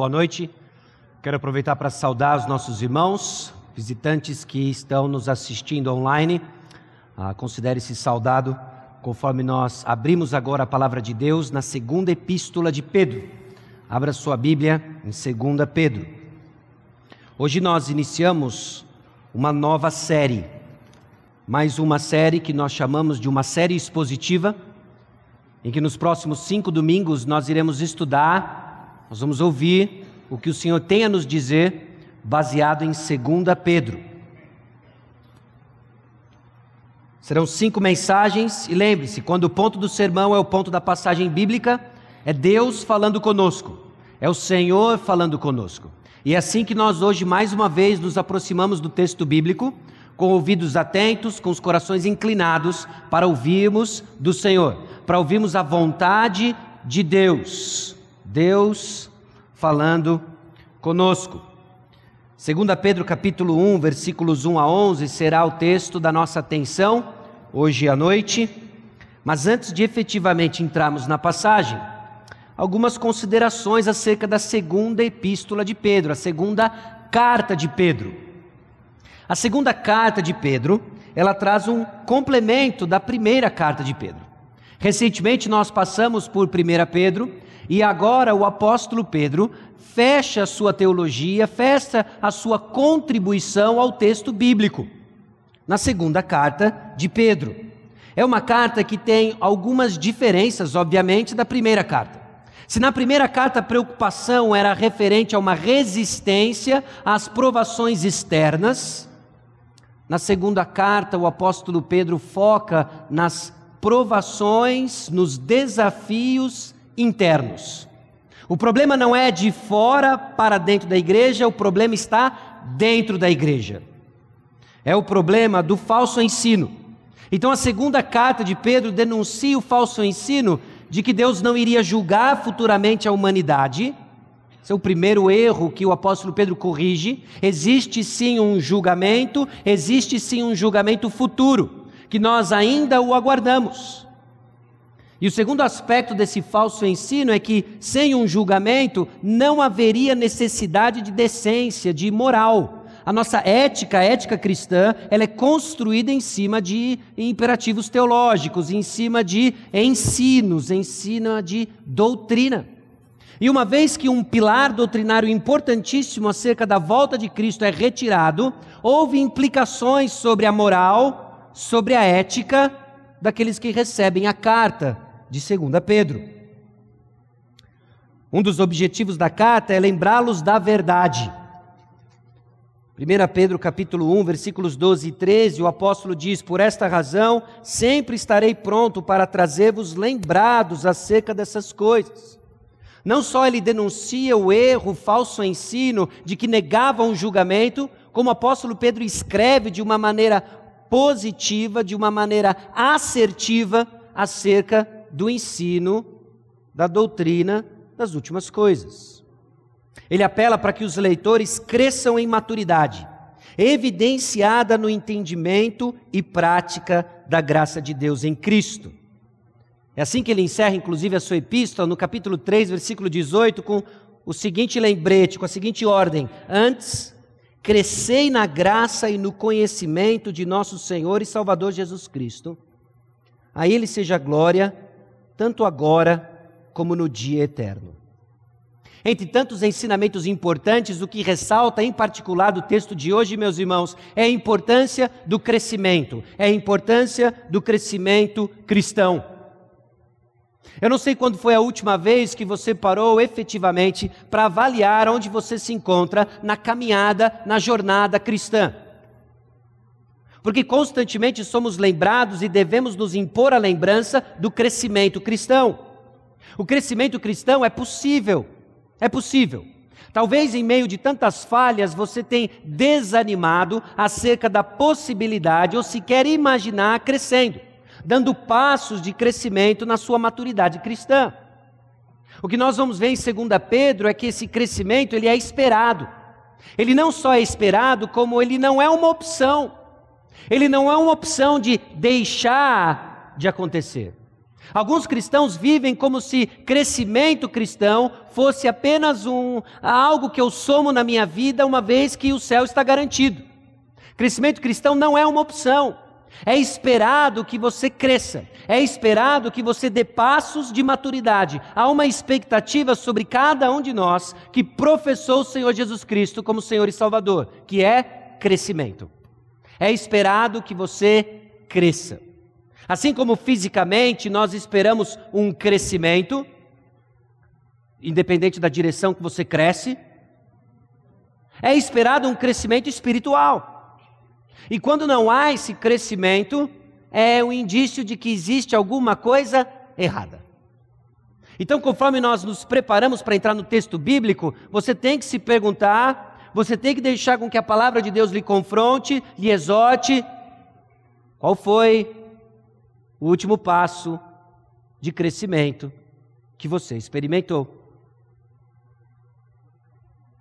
boa noite. Quero aproveitar para saudar os nossos irmãos, visitantes que estão nos assistindo online. Ah, Considere-se saudado conforme nós abrimos agora a palavra de Deus na segunda epístola de Pedro. Abra sua Bíblia em 2 Pedro. Hoje nós iniciamos uma nova série, mais uma série que nós chamamos de uma série expositiva, em que nos próximos cinco domingos nós iremos estudar nós vamos ouvir o que o Senhor tem a nos dizer, baseado em 2 Pedro. Serão cinco mensagens, e lembre-se: quando o ponto do sermão é o ponto da passagem bíblica, é Deus falando conosco, é o Senhor falando conosco. E é assim que nós hoje, mais uma vez, nos aproximamos do texto bíblico, com ouvidos atentos, com os corações inclinados, para ouvirmos do Senhor, para ouvirmos a vontade de Deus. Deus falando conosco. 2 Pedro capítulo 1, versículos 1 a 11 será o texto da nossa atenção hoje à noite. Mas antes de efetivamente entrarmos na passagem, algumas considerações acerca da segunda epístola de Pedro, a segunda carta de Pedro. A segunda carta de Pedro, ela traz um complemento da primeira carta de Pedro. Recentemente nós passamos por 1 Pedro e agora o apóstolo Pedro fecha a sua teologia, fecha a sua contribuição ao texto bíblico, na segunda carta de Pedro. É uma carta que tem algumas diferenças, obviamente, da primeira carta. Se na primeira carta a preocupação era referente a uma resistência às provações externas, na segunda carta o apóstolo Pedro foca nas provações, nos desafios internos. O problema não é de fora para dentro da igreja, o problema está dentro da igreja. É o problema do falso ensino. Então, a segunda carta de Pedro denuncia o falso ensino de que Deus não iria julgar futuramente a humanidade. Esse é o primeiro erro que o apóstolo Pedro corrige. Existe sim um julgamento, existe sim um julgamento futuro, que nós ainda o aguardamos. E o segundo aspecto desse falso ensino é que, sem um julgamento, não haveria necessidade de decência, de moral. A nossa ética, a ética cristã, ela é construída em cima de imperativos teológicos, em cima de ensinos, em cima de doutrina. E uma vez que um pilar doutrinário importantíssimo acerca da volta de Cristo é retirado, houve implicações sobre a moral, sobre a ética daqueles que recebem a carta de 2 Pedro. Um dos objetivos da carta é lembrá-los da verdade. 1 Pedro capítulo 1, versículos 12 e 13, o apóstolo diz: Por esta razão, sempre estarei pronto para trazer-vos lembrados acerca dessas coisas. Não só ele denuncia o erro, o falso ensino de que negavam o julgamento, como o apóstolo Pedro escreve de uma maneira positiva, de uma maneira assertiva acerca do ensino, da doutrina das últimas coisas. Ele apela para que os leitores cresçam em maturidade, evidenciada no entendimento e prática da graça de Deus em Cristo. É assim que ele encerra, inclusive, a sua epístola, no capítulo 3, versículo 18, com o seguinte lembrete, com a seguinte ordem: Antes, crescei na graça e no conhecimento de nosso Senhor e Salvador Jesus Cristo. A Ele seja glória tanto agora como no dia eterno. Entre tantos ensinamentos importantes, o que ressalta em particular do texto de hoje, meus irmãos, é a importância do crescimento, é a importância do crescimento cristão. Eu não sei quando foi a última vez que você parou efetivamente para avaliar onde você se encontra na caminhada, na jornada cristã. Porque constantemente somos lembrados e devemos nos impor a lembrança do crescimento cristão. O crescimento cristão é possível, é possível. Talvez em meio de tantas falhas você tenha desanimado acerca da possibilidade ou sequer imaginar crescendo, dando passos de crescimento na sua maturidade cristã. O que nós vamos ver em 2 Pedro é que esse crescimento ele é esperado. Ele não só é esperado, como ele não é uma opção. Ele não é uma opção de deixar de acontecer. Alguns cristãos vivem como se crescimento cristão fosse apenas um algo que eu somo na minha vida uma vez que o céu está garantido. Crescimento cristão não é uma opção. É esperado que você cresça, é esperado que você dê passos de maturidade. Há uma expectativa sobre cada um de nós que professou o Senhor Jesus Cristo como Senhor e Salvador, que é crescimento. É esperado que você cresça. Assim como fisicamente nós esperamos um crescimento, independente da direção que você cresce, é esperado um crescimento espiritual. E quando não há esse crescimento, é um indício de que existe alguma coisa errada. Então, conforme nós nos preparamos para entrar no texto bíblico, você tem que se perguntar, você tem que deixar com que a palavra de Deus lhe confronte, lhe exorte. Qual foi o último passo de crescimento que você experimentou.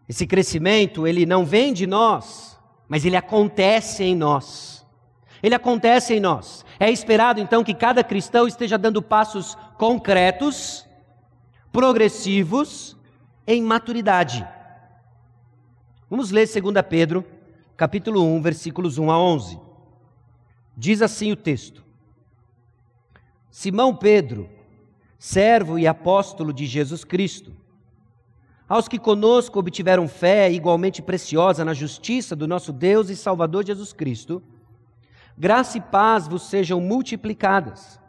Esse crescimento, ele não vem de nós, mas ele acontece em nós. Ele acontece em nós. É esperado então que cada cristão esteja dando passos concretos, progressivos, em maturidade. Vamos ler 2 Pedro, capítulo 1, versículos 1 a 11. Diz assim o texto: Simão Pedro, servo e apóstolo de Jesus Cristo, aos que conosco obtiveram fé igualmente preciosa na justiça do nosso Deus e Salvador Jesus Cristo, graça e paz vos sejam multiplicadas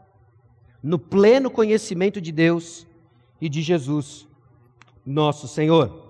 no pleno conhecimento de Deus e de Jesus, nosso Senhor.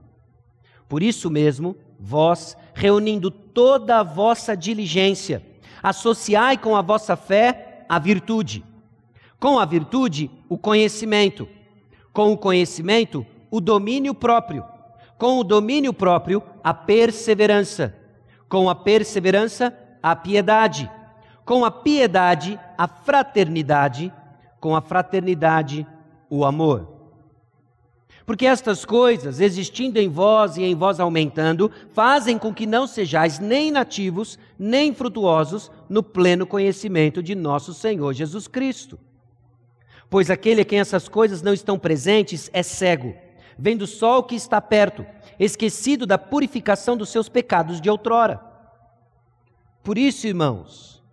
Por isso mesmo, vós, reunindo toda a vossa diligência, associai com a vossa fé a virtude, com a virtude o conhecimento, com o conhecimento o domínio próprio, com o domínio próprio a perseverança, com a perseverança a piedade, com a piedade a fraternidade, com a fraternidade o amor. Porque estas coisas, existindo em vós e em vós aumentando, fazem com que não sejais nem nativos, nem frutuosos no pleno conhecimento de nosso Senhor Jesus Cristo. Pois aquele a quem essas coisas não estão presentes é cego, vendo só o que está perto, esquecido da purificação dos seus pecados de outrora. Por isso, irmãos,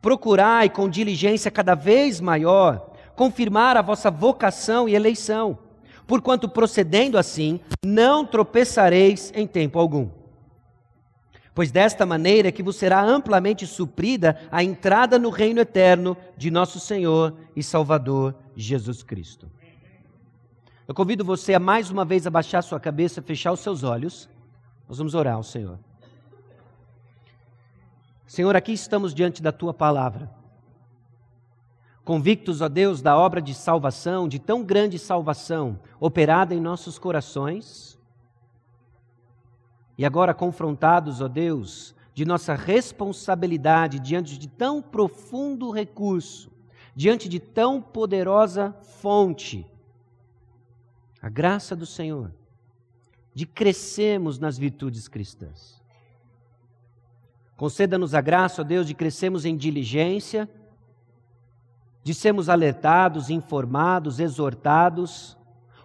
procurai com diligência cada vez maior confirmar a vossa vocação e eleição porquanto procedendo assim, não tropeçareis em tempo algum. Pois desta maneira é que vos será amplamente suprida a entrada no reino eterno de nosso Senhor e Salvador Jesus Cristo. Eu convido você a mais uma vez abaixar sua cabeça, fechar os seus olhos. Nós vamos orar ao Senhor. Senhor, aqui estamos diante da tua palavra convictos, ó Deus, da obra de salvação, de tão grande salvação operada em nossos corações, e agora confrontados, ó Deus, de nossa responsabilidade diante de tão profundo recurso, diante de tão poderosa fonte, a graça do Senhor, de crescermos nas virtudes cristãs. Conceda-nos a graça, ó Deus, de crescermos em diligência, de sermos alertados, informados, exortados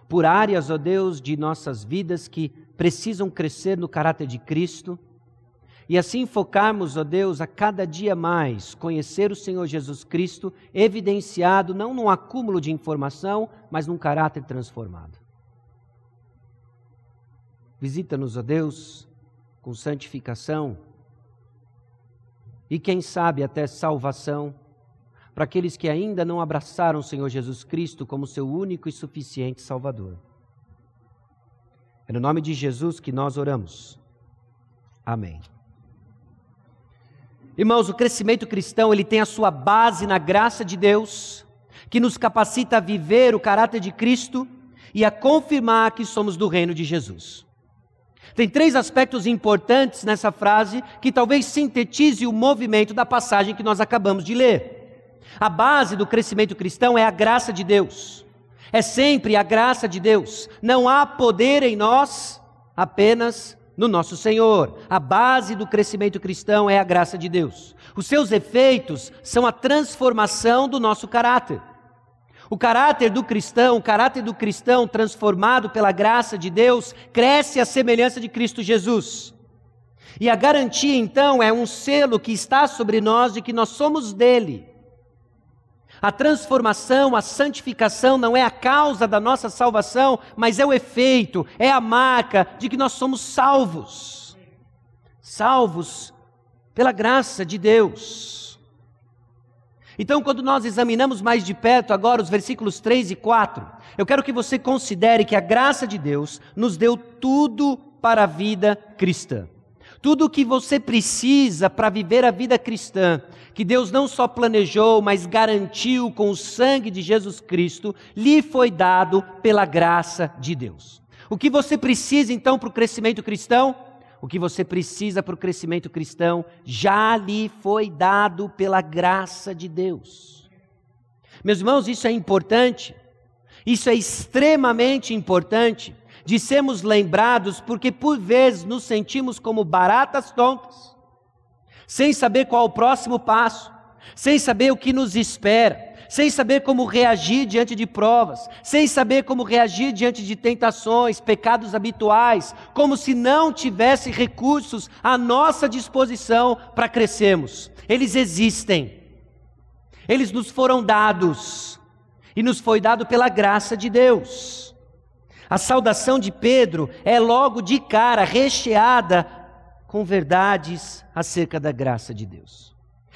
por áreas, ó Deus, de nossas vidas que precisam crescer no caráter de Cristo. E assim focarmos, ó Deus, a cada dia mais conhecer o Senhor Jesus Cristo, evidenciado não num acúmulo de informação, mas num caráter transformado. Visita-nos, ó Deus, com santificação e, quem sabe, até salvação para aqueles que ainda não abraçaram o Senhor Jesus Cristo como seu único e suficiente Salvador. É no nome de Jesus que nós oramos. Amém. Irmãos, o crescimento cristão, ele tem a sua base na graça de Deus, que nos capacita a viver o caráter de Cristo e a confirmar que somos do reino de Jesus. Tem três aspectos importantes nessa frase que talvez sintetize o movimento da passagem que nós acabamos de ler. A base do crescimento cristão é a graça de Deus. É sempre a graça de Deus. Não há poder em nós, apenas no nosso Senhor. A base do crescimento cristão é a graça de Deus. Os seus efeitos são a transformação do nosso caráter. O caráter do cristão, o caráter do cristão transformado pela graça de Deus, cresce à semelhança de Cristo Jesus. E a garantia, então, é um selo que está sobre nós de que nós somos dele. A transformação, a santificação não é a causa da nossa salvação, mas é o efeito, é a marca de que nós somos salvos. Salvos pela graça de Deus. Então, quando nós examinamos mais de perto agora os versículos 3 e 4, eu quero que você considere que a graça de Deus nos deu tudo para a vida cristã. Tudo o que você precisa para viver a vida cristã, que Deus não só planejou, mas garantiu com o sangue de Jesus Cristo, lhe foi dado pela graça de Deus. O que você precisa então para o crescimento cristão? O que você precisa para o crescimento cristão já lhe foi dado pela graça de Deus. Meus irmãos, isso é importante, isso é extremamente importante de sermos lembrados, porque por vezes nos sentimos como baratas tontas, sem saber qual o próximo passo, sem saber o que nos espera, sem saber como reagir diante de provas, sem saber como reagir diante de tentações, pecados habituais, como se não tivesse recursos à nossa disposição para crescermos. Eles existem, eles nos foram dados, e nos foi dado pela graça de Deus. A saudação de Pedro é logo de cara recheada com verdades acerca da graça de Deus.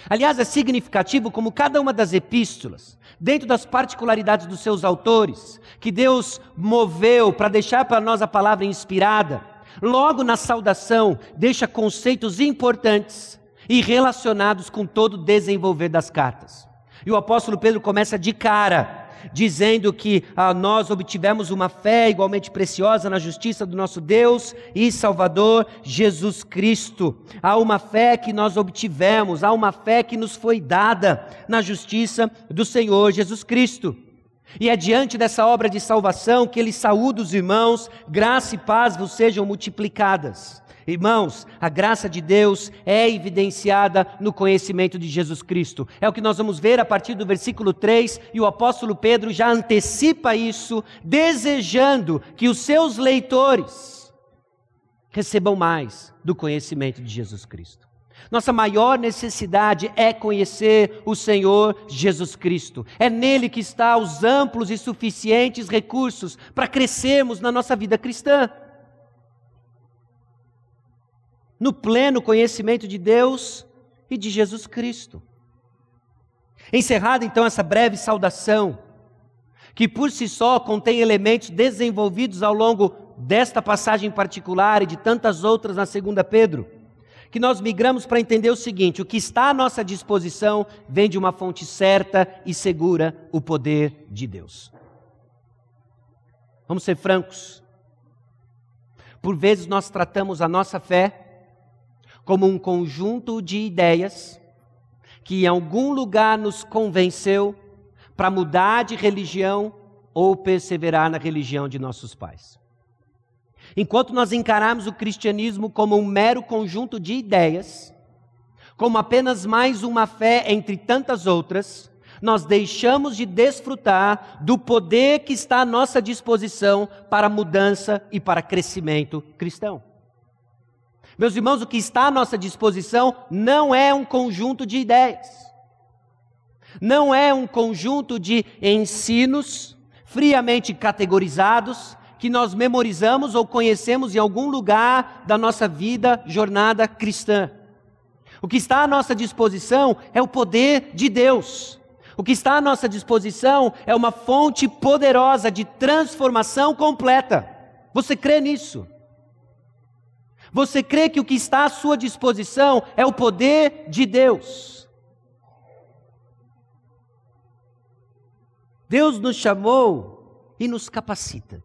Aliás, é significativo como cada uma das epístolas, dentro das particularidades dos seus autores, que Deus moveu para deixar para nós a palavra inspirada, logo na saudação deixa conceitos importantes e relacionados com todo o desenvolver das cartas. E o apóstolo Pedro começa de cara dizendo que ah, nós obtivemos uma fé igualmente preciosa na justiça do nosso Deus e Salvador Jesus Cristo. Há uma fé que nós obtivemos, há uma fé que nos foi dada na justiça do Senhor Jesus Cristo. E é diante dessa obra de salvação que ele saúda os irmãos, graça e paz vos sejam multiplicadas. Irmãos, a graça de Deus é evidenciada no conhecimento de Jesus Cristo. É o que nós vamos ver a partir do versículo 3, e o apóstolo Pedro já antecipa isso, desejando que os seus leitores recebam mais do conhecimento de Jesus Cristo. Nossa maior necessidade é conhecer o Senhor Jesus Cristo. É nele que está os amplos e suficientes recursos para crescermos na nossa vida cristã no pleno conhecimento de Deus e de Jesus Cristo. Encerrada então essa breve saudação, que por si só contém elementos desenvolvidos ao longo desta passagem particular e de tantas outras na segunda Pedro, que nós migramos para entender o seguinte: o que está à nossa disposição vem de uma fonte certa e segura, o poder de Deus. Vamos ser francos. Por vezes nós tratamos a nossa fé como um conjunto de ideias que em algum lugar nos convenceu para mudar de religião ou perseverar na religião de nossos pais. Enquanto nós encaramos o cristianismo como um mero conjunto de ideias, como apenas mais uma fé entre tantas outras, nós deixamos de desfrutar do poder que está à nossa disposição para mudança e para crescimento cristão. Meus irmãos, o que está à nossa disposição não é um conjunto de ideias, não é um conjunto de ensinos friamente categorizados que nós memorizamos ou conhecemos em algum lugar da nossa vida, jornada cristã. O que está à nossa disposição é o poder de Deus. O que está à nossa disposição é uma fonte poderosa de transformação completa. Você crê nisso? Você crê que o que está à sua disposição é o poder de Deus. Deus nos chamou e nos capacita.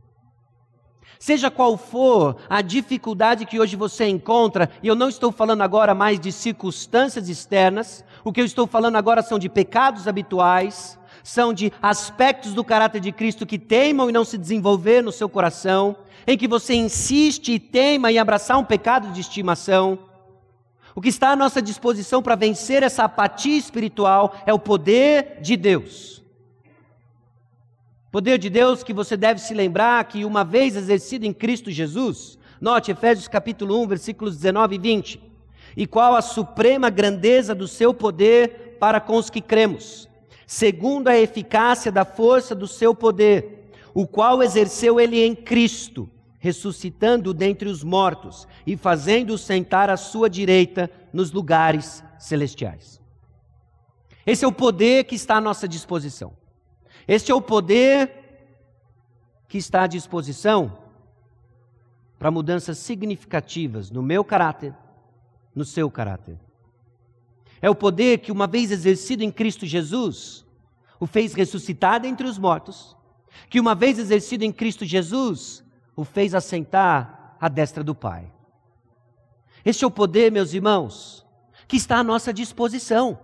Seja qual for a dificuldade que hoje você encontra, e eu não estou falando agora mais de circunstâncias externas, o que eu estou falando agora são de pecados habituais, são de aspectos do caráter de Cristo que teimam e não se desenvolver no seu coração, em que você insiste e teima em abraçar um pecado de estimação. O que está à nossa disposição para vencer essa apatia espiritual é o poder de Deus. Poder de Deus que você deve se lembrar que uma vez exercido em Cristo Jesus, note Efésios capítulo 1, versículos 19 e 20. E qual a suprema grandeza do seu poder para com os que cremos, segundo a eficácia da força do seu poder, o qual exerceu ele em Cristo, ressuscitando dentre os mortos e fazendo-o sentar à sua direita nos lugares celestiais. Esse é o poder que está à nossa disposição. Este é o poder que está à disposição para mudanças significativas no meu caráter, no seu caráter. É o poder que, uma vez exercido em Cristo Jesus, o fez ressuscitar entre os mortos, que, uma vez exercido em Cristo Jesus, o fez assentar à destra do Pai. Este é o poder, meus irmãos, que está à nossa disposição.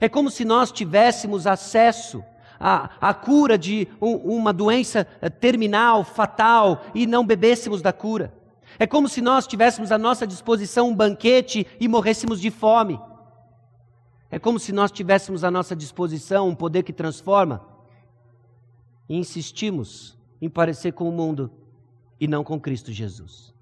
É como se nós tivéssemos acesso a, a cura de um, uma doença eh, terminal, fatal, e não bebêssemos da cura. É como se nós tivéssemos à nossa disposição um banquete e morrêssemos de fome. É como se nós tivéssemos à nossa disposição um poder que transforma e insistimos em parecer com o mundo e não com Cristo Jesus.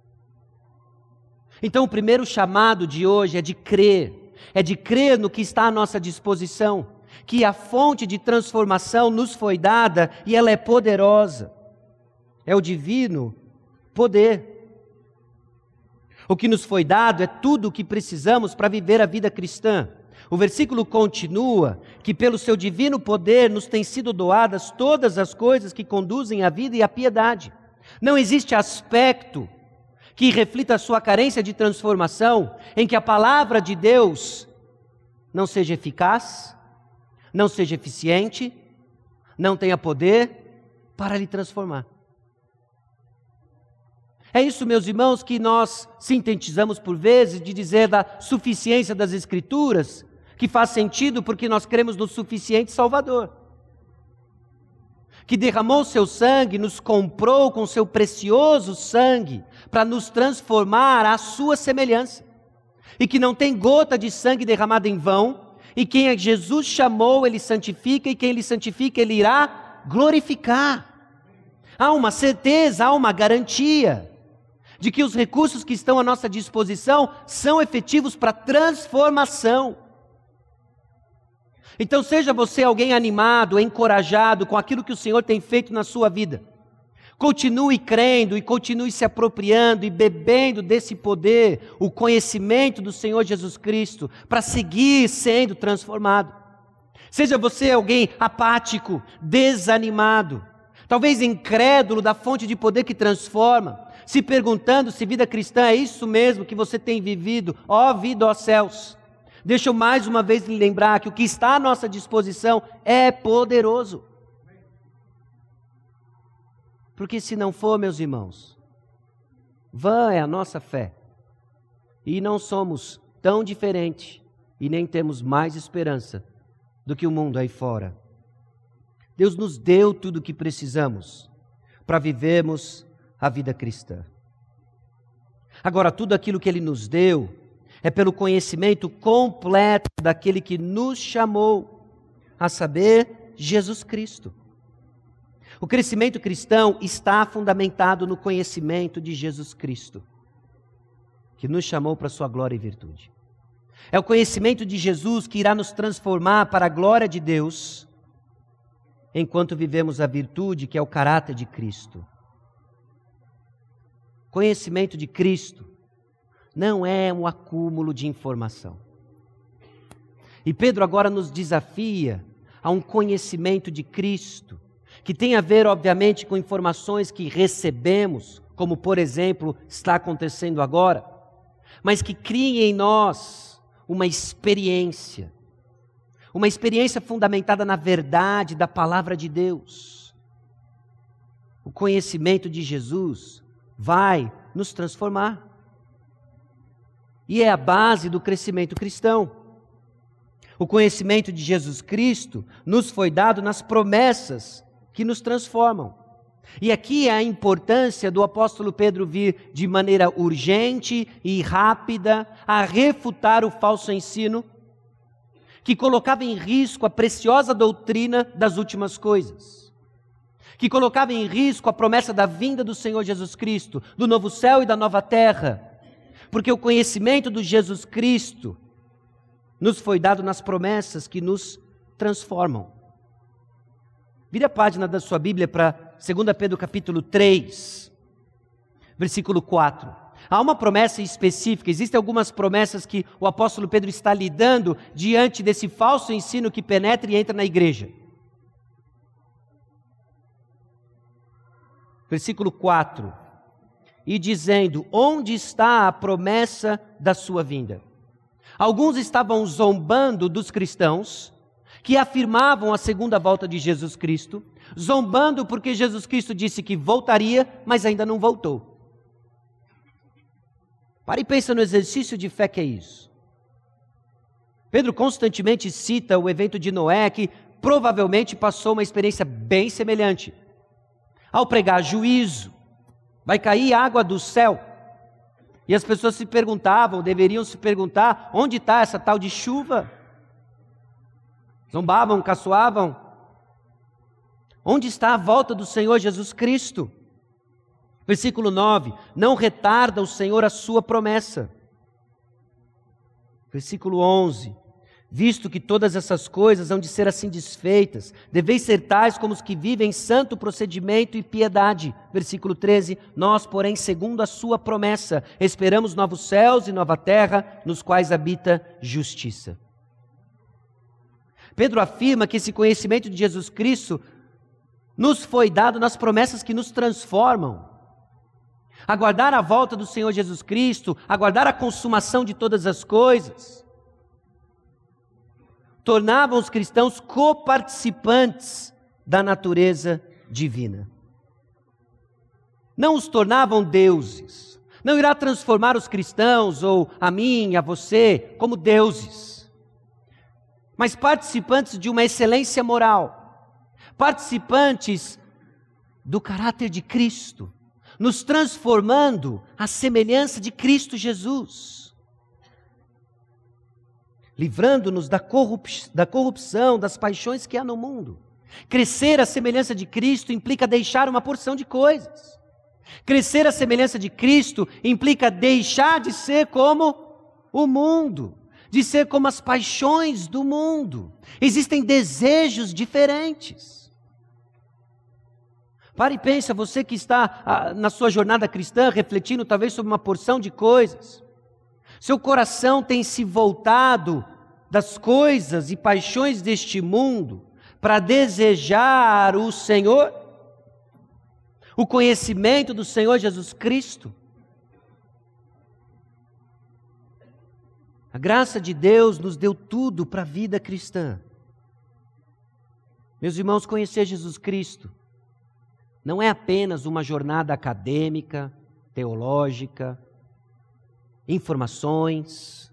Então, o primeiro chamado de hoje é de crer, é de crer no que está à nossa disposição que a fonte de transformação nos foi dada e ela é poderosa. É o divino poder. O que nos foi dado é tudo o que precisamos para viver a vida cristã. O versículo continua que, pelo seu divino poder, nos têm sido doadas todas as coisas que conduzem à vida e à piedade. Não existe aspecto que reflita a sua carência de transformação em que a palavra de Deus não seja eficaz, não seja eficiente, não tenha poder para lhe transformar. É isso, meus irmãos, que nós sintetizamos por vezes de dizer da suficiência das Escrituras, que faz sentido porque nós cremos no suficiente Salvador, que derramou seu sangue, nos comprou com seu precioso sangue, para nos transformar à sua semelhança, e que não tem gota de sangue derramada em vão, e quem Jesus chamou, ele santifica, e quem ele santifica, ele irá glorificar. Há uma certeza, há uma garantia de que os recursos que estão à nossa disposição são efetivos para transformação. Então, seja você alguém animado, encorajado com aquilo que o Senhor tem feito na sua vida. Continue crendo e continue se apropriando e bebendo desse poder, o conhecimento do Senhor Jesus Cristo, para seguir sendo transformado. Seja você alguém apático, desanimado, talvez incrédulo da fonte de poder que transforma, se perguntando se vida cristã é isso mesmo que você tem vivido, ó vida, ó céus. Deixa eu mais uma vez lhe lembrar que o que está à nossa disposição é poderoso. Porque se não for, meus irmãos, vã é a nossa fé. E não somos tão diferentes e nem temos mais esperança do que o mundo aí fora. Deus nos deu tudo o que precisamos para vivermos a vida cristã. Agora, tudo aquilo que Ele nos deu é pelo conhecimento completo daquele que nos chamou, a saber, Jesus Cristo. O crescimento cristão está fundamentado no conhecimento de Jesus Cristo, que nos chamou para sua glória e virtude. É o conhecimento de Jesus que irá nos transformar para a glória de Deus, enquanto vivemos a virtude que é o caráter de Cristo. Conhecimento de Cristo não é um acúmulo de informação. E Pedro agora nos desafia a um conhecimento de Cristo que tem a ver, obviamente, com informações que recebemos como por exemplo está acontecendo agora, mas que criem em nós uma experiência, uma experiência fundamentada na verdade da palavra de Deus. O conhecimento de Jesus vai nos transformar. E é a base do crescimento cristão. O conhecimento de Jesus Cristo nos foi dado nas promessas que nos transformam. E aqui é a importância do apóstolo Pedro vir de maneira urgente e rápida a refutar o falso ensino que colocava em risco a preciosa doutrina das últimas coisas, que colocava em risco a promessa da vinda do Senhor Jesus Cristo, do novo céu e da nova terra, porque o conhecimento do Jesus Cristo nos foi dado nas promessas que nos transformam. Vire a página da sua Bíblia para 2 Pedro capítulo 3, versículo 4. Há uma promessa específica, existem algumas promessas que o apóstolo Pedro está lidando diante desse falso ensino que penetra e entra na igreja. Versículo 4. E dizendo: Onde está a promessa da sua vinda? Alguns estavam zombando dos cristãos que afirmavam a segunda volta de Jesus Cristo, zombando porque Jesus Cristo disse que voltaria, mas ainda não voltou. Pare e pensa no exercício de fé que é isso. Pedro constantemente cita o evento de Noé, que provavelmente passou uma experiência bem semelhante. Ao pregar juízo, vai cair água do céu e as pessoas se perguntavam, deveriam se perguntar: onde está essa tal de chuva? Zombavam, caçoavam. Onde está a volta do Senhor Jesus Cristo? Versículo 9: Não retarda o Senhor a sua promessa. Versículo 11: Visto que todas essas coisas hão de ser assim desfeitas, deveis ser tais como os que vivem em santo procedimento e piedade. Versículo 13: Nós, porém, segundo a sua promessa, esperamos novos céus e nova terra, nos quais habita justiça. Pedro afirma que esse conhecimento de Jesus Cristo nos foi dado nas promessas que nos transformam. Aguardar a volta do Senhor Jesus Cristo, aguardar a consumação de todas as coisas tornavam os cristãos coparticipantes da natureza divina. Não os tornavam deuses. Não irá transformar os cristãos, ou a mim, a você, como deuses, mas participantes de uma excelência moral, participantes do caráter de Cristo, nos transformando à semelhança de Cristo Jesus livrando-nos da, da corrupção, das paixões que há no mundo. Crescer à semelhança de Cristo implica deixar uma porção de coisas. Crescer à semelhança de Cristo implica deixar de ser como o mundo, de ser como as paixões do mundo. Existem desejos diferentes. Pare e pense, você que está ah, na sua jornada cristã, refletindo talvez sobre uma porção de coisas. Seu coração tem se voltado das coisas e paixões deste mundo para desejar o Senhor, o conhecimento do Senhor Jesus Cristo. A graça de Deus nos deu tudo para a vida cristã. Meus irmãos, conhecer Jesus Cristo não é apenas uma jornada acadêmica, teológica, informações.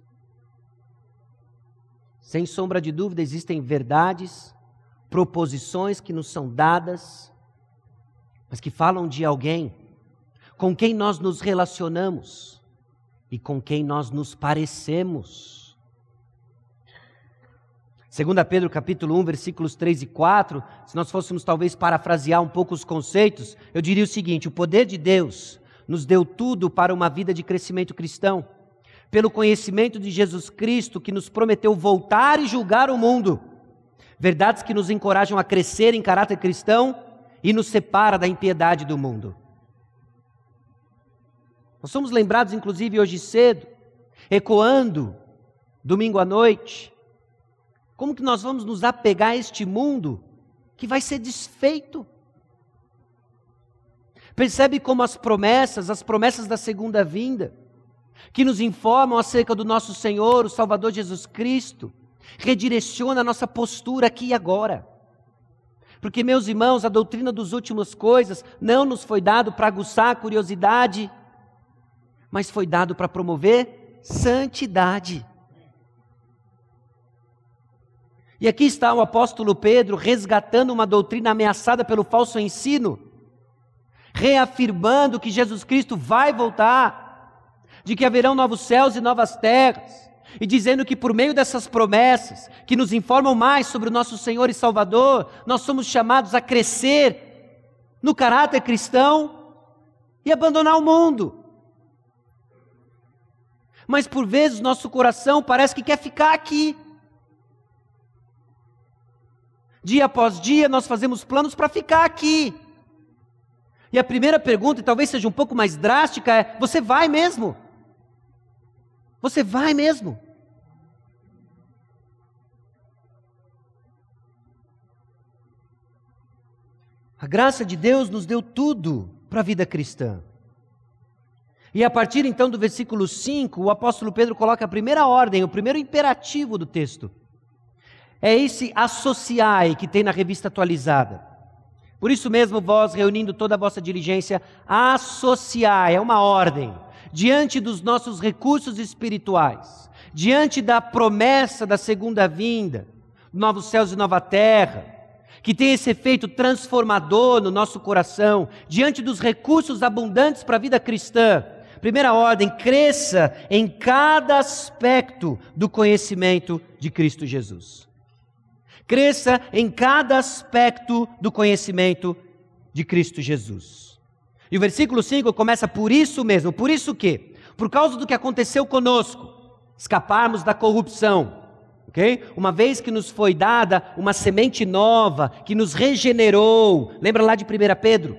Sem sombra de dúvida, existem verdades, proposições que nos são dadas, mas que falam de alguém com quem nós nos relacionamos e com quem nós nos parecemos. 2 Pedro capítulo 1, versículos 3 e 4, se nós fôssemos talvez parafrasear um pouco os conceitos, eu diria o seguinte: o poder de Deus nos deu tudo para uma vida de crescimento cristão, pelo conhecimento de Jesus Cristo, que nos prometeu voltar e julgar o mundo. Verdades que nos encorajam a crescer em caráter cristão e nos separa da impiedade do mundo. Nós somos lembrados, inclusive, hoje cedo, ecoando, domingo à noite, como que nós vamos nos apegar a este mundo que vai ser desfeito? Percebe como as promessas, as promessas da segunda vinda, que nos informam acerca do nosso Senhor, o Salvador Jesus Cristo, redireciona a nossa postura aqui e agora. Porque, meus irmãos, a doutrina dos últimas coisas não nos foi dado para aguçar a curiosidade, mas foi dado para promover santidade. E aqui está o apóstolo Pedro resgatando uma doutrina ameaçada pelo falso ensino, reafirmando que Jesus Cristo vai voltar, de que haverão novos céus e novas terras, e dizendo que por meio dessas promessas, que nos informam mais sobre o nosso Senhor e Salvador, nós somos chamados a crescer no caráter cristão e abandonar o mundo. Mas por vezes nosso coração parece que quer ficar aqui. Dia após dia nós fazemos planos para ficar aqui. E a primeira pergunta, e talvez seja um pouco mais drástica, é: você vai mesmo? Você vai mesmo? A graça de Deus nos deu tudo para a vida cristã. E a partir então do versículo 5, o apóstolo Pedro coloca a primeira ordem, o primeiro imperativo do texto. É esse associai que tem na revista atualizada. Por isso mesmo, vós, reunindo toda a vossa diligência, associai, é uma ordem, diante dos nossos recursos espirituais, diante da promessa da segunda vinda, novos céus e nova terra, que tem esse efeito transformador no nosso coração, diante dos recursos abundantes para a vida cristã. Primeira ordem, cresça em cada aspecto do conhecimento de Cristo Jesus. Cresça em cada aspecto do conhecimento de Cristo Jesus. E o versículo 5 começa por isso mesmo. Por isso que? Por causa do que aconteceu conosco, escaparmos da corrupção. ok? Uma vez que nos foi dada uma semente nova, que nos regenerou. Lembra lá de 1 Pedro?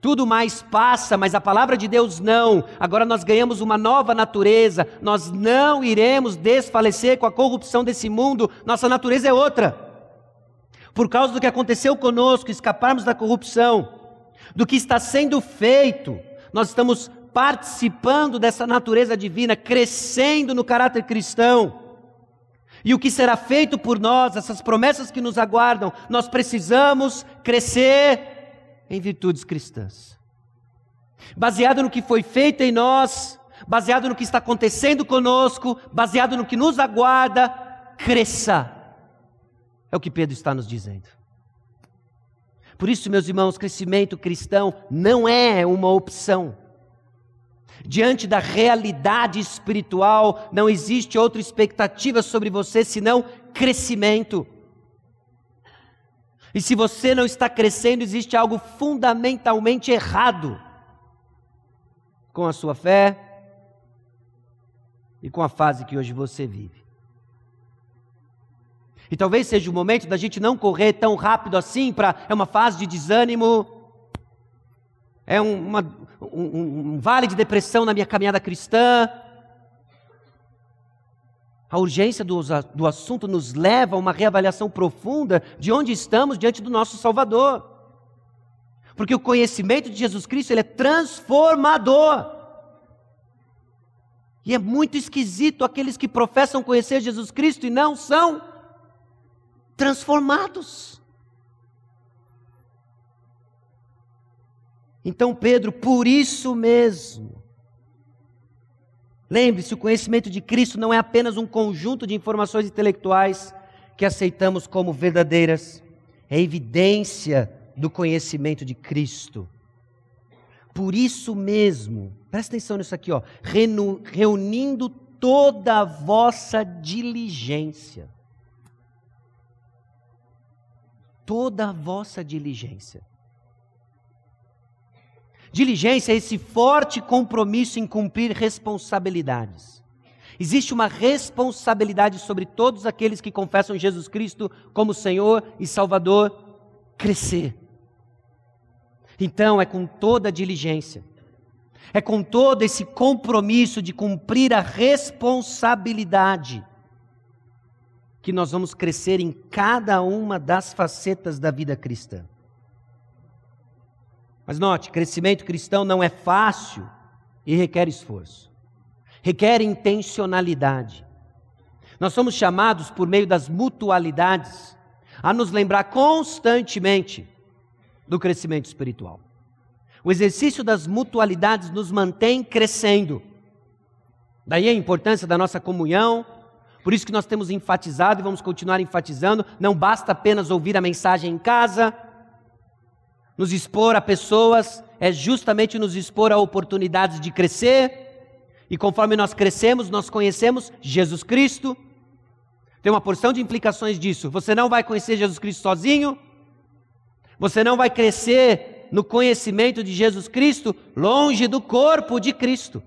Tudo mais passa, mas a palavra de Deus não. Agora nós ganhamos uma nova natureza. Nós não iremos desfalecer com a corrupção desse mundo. Nossa natureza é outra por causa do que aconteceu conosco, escaparmos da corrupção, do que está sendo feito, nós estamos participando dessa natureza divina, crescendo no caráter cristão. E o que será feito por nós, essas promessas que nos aguardam, nós precisamos crescer em virtudes cristãs. Baseado no que foi feito em nós, baseado no que está acontecendo conosco, baseado no que nos aguarda, cresça é o que Pedro está nos dizendo. Por isso, meus irmãos, crescimento cristão não é uma opção. Diante da realidade espiritual, não existe outra expectativa sobre você senão crescimento. E se você não está crescendo, existe algo fundamentalmente errado com a sua fé e com a fase que hoje você vive. E talvez seja o momento da gente não correr tão rápido assim para. É uma fase de desânimo, é um, uma, um, um vale de depressão na minha caminhada cristã. A urgência do, do assunto nos leva a uma reavaliação profunda de onde estamos diante do nosso Salvador. Porque o conhecimento de Jesus Cristo ele é transformador. E é muito esquisito aqueles que professam conhecer Jesus Cristo e não são transformados. Então, Pedro, por isso mesmo, lembre-se: o conhecimento de Cristo não é apenas um conjunto de informações intelectuais que aceitamos como verdadeiras, é evidência do conhecimento de Cristo. Por isso mesmo, presta atenção nisso aqui, ó, reunindo toda a vossa diligência toda a vossa diligência. Diligência é esse forte compromisso em cumprir responsabilidades. Existe uma responsabilidade sobre todos aqueles que confessam Jesus Cristo como Senhor e Salvador crescer. Então é com toda diligência, é com todo esse compromisso de cumprir a responsabilidade que nós vamos crescer em cada uma das facetas da vida cristã. Mas note, crescimento cristão não é fácil e requer esforço. Requer intencionalidade. Nós somos chamados por meio das mutualidades a nos lembrar constantemente do crescimento espiritual. O exercício das mutualidades nos mantém crescendo. Daí a importância da nossa comunhão, por isso que nós temos enfatizado e vamos continuar enfatizando: não basta apenas ouvir a mensagem em casa, nos expor a pessoas, é justamente nos expor a oportunidades de crescer, e conforme nós crescemos, nós conhecemos Jesus Cristo. Tem uma porção de implicações disso. Você não vai conhecer Jesus Cristo sozinho, você não vai crescer no conhecimento de Jesus Cristo longe do corpo de Cristo.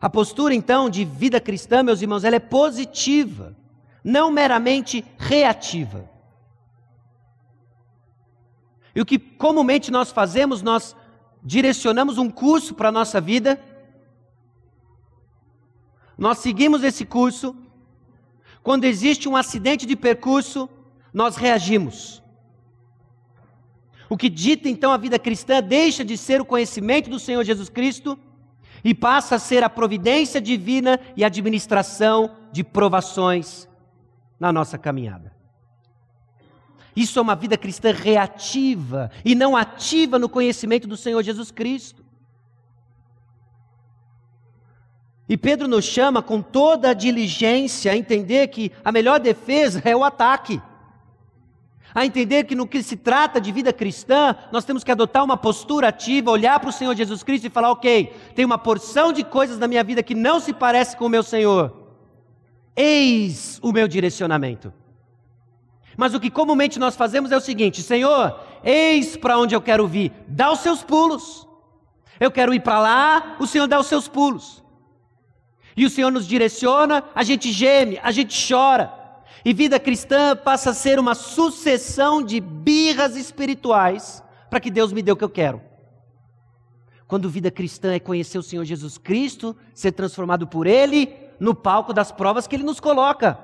A postura, então, de vida cristã, meus irmãos, ela é positiva, não meramente reativa. E o que comumente nós fazemos, nós direcionamos um curso para a nossa vida, nós seguimos esse curso, quando existe um acidente de percurso, nós reagimos. O que dita então a vida cristã deixa de ser o conhecimento do Senhor Jesus Cristo e passa a ser a providência divina e administração de provações na nossa caminhada. Isso é uma vida cristã reativa e não ativa no conhecimento do Senhor Jesus Cristo. E Pedro nos chama com toda a diligência a entender que a melhor defesa é o ataque a entender que no que se trata de vida cristã, nós temos que adotar uma postura ativa, olhar para o Senhor Jesus Cristo e falar: ok, tem uma porção de coisas na minha vida que não se parece com o meu Senhor. Eis o meu direcionamento. Mas o que comumente nós fazemos é o seguinte: Senhor, eis para onde eu quero vir, dá os seus pulos. Eu quero ir para lá, o Senhor dá os seus pulos. E o Senhor nos direciona, a gente geme, a gente chora. E vida cristã passa a ser uma sucessão de birras espirituais para que Deus me dê o que eu quero. Quando vida cristã é conhecer o Senhor Jesus Cristo, ser transformado por Ele no palco das provas que Ele nos coloca,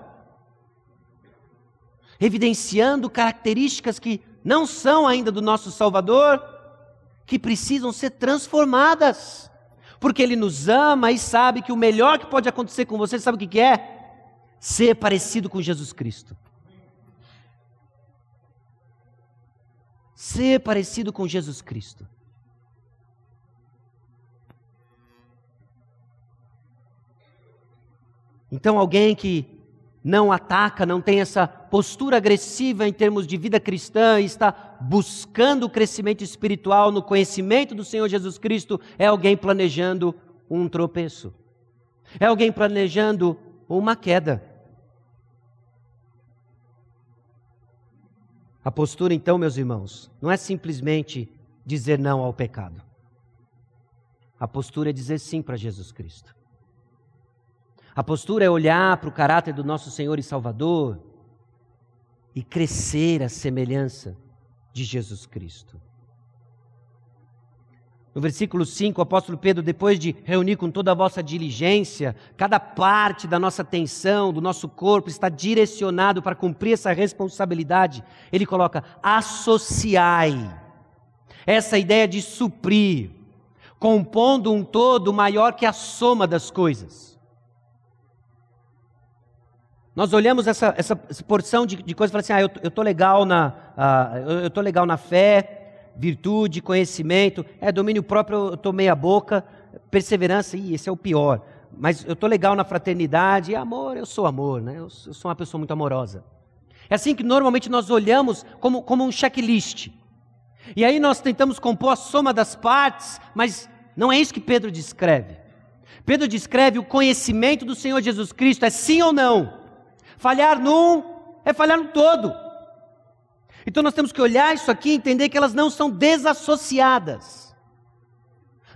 evidenciando características que não são ainda do nosso Salvador, que precisam ser transformadas, porque Ele nos ama e sabe que o melhor que pode acontecer com você, sabe o que é? Ser parecido com Jesus Cristo. Ser parecido com Jesus Cristo. Então, alguém que não ataca, não tem essa postura agressiva em termos de vida cristã, está buscando o crescimento espiritual no conhecimento do Senhor Jesus Cristo, é alguém planejando um tropeço, é alguém planejando uma queda. A postura, então, meus irmãos, não é simplesmente dizer não ao pecado. A postura é dizer sim para Jesus Cristo. A postura é olhar para o caráter do nosso Senhor e Salvador e crescer à semelhança de Jesus Cristo. No versículo 5, o apóstolo Pedro, depois de reunir com toda a vossa diligência, cada parte da nossa atenção, do nosso corpo está direcionado para cumprir essa responsabilidade, ele coloca: associai. Essa ideia de suprir, compondo um todo maior que a soma das coisas. Nós olhamos essa, essa, porção de, de coisas e falamos assim: ah, eu estou legal, na, eu, eu legal na fé, virtude, conhecimento, é domínio próprio, eu estou meia boca, perseverança, ih, esse é o pior. Mas eu estou legal na fraternidade, amor, eu sou amor, né? Eu, eu, sou uma pessoa muito amorosa. É assim que normalmente nós olhamos como, como um checklist. E aí nós tentamos compor a soma das partes, mas não é isso que Pedro descreve. Pedro descreve o conhecimento do Senhor Jesus Cristo, é sim ou não. Falhar num é falhar no todo. Então nós temos que olhar isso aqui e entender que elas não são desassociadas.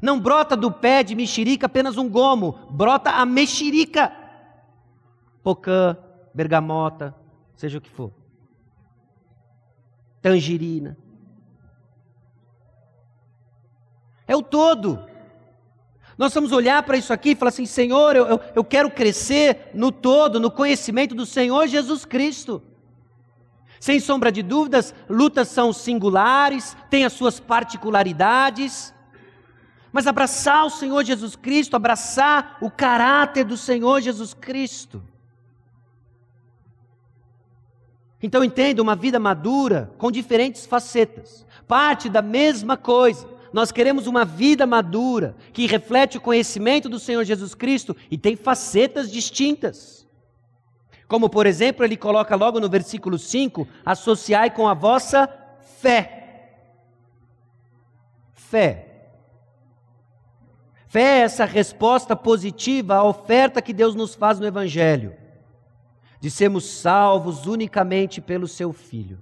Não brota do pé de mexerica apenas um gomo, brota a mexerica. Pocã, bergamota, seja o que for. Tangerina. É o todo. Nós vamos olhar para isso aqui e falar assim: Senhor, eu, eu, eu quero crescer no todo, no conhecimento do Senhor Jesus Cristo. Sem sombra de dúvidas, lutas são singulares, têm as suas particularidades. Mas abraçar o Senhor Jesus Cristo, abraçar o caráter do Senhor Jesus Cristo. Então entenda uma vida madura com diferentes facetas, parte da mesma coisa. Nós queremos uma vida madura que reflete o conhecimento do Senhor Jesus Cristo e tem facetas distintas. Como, por exemplo, ele coloca logo no versículo 5: associai com a vossa fé. Fé. Fé é essa resposta positiva à oferta que Deus nos faz no Evangelho, de sermos salvos unicamente pelo Seu Filho.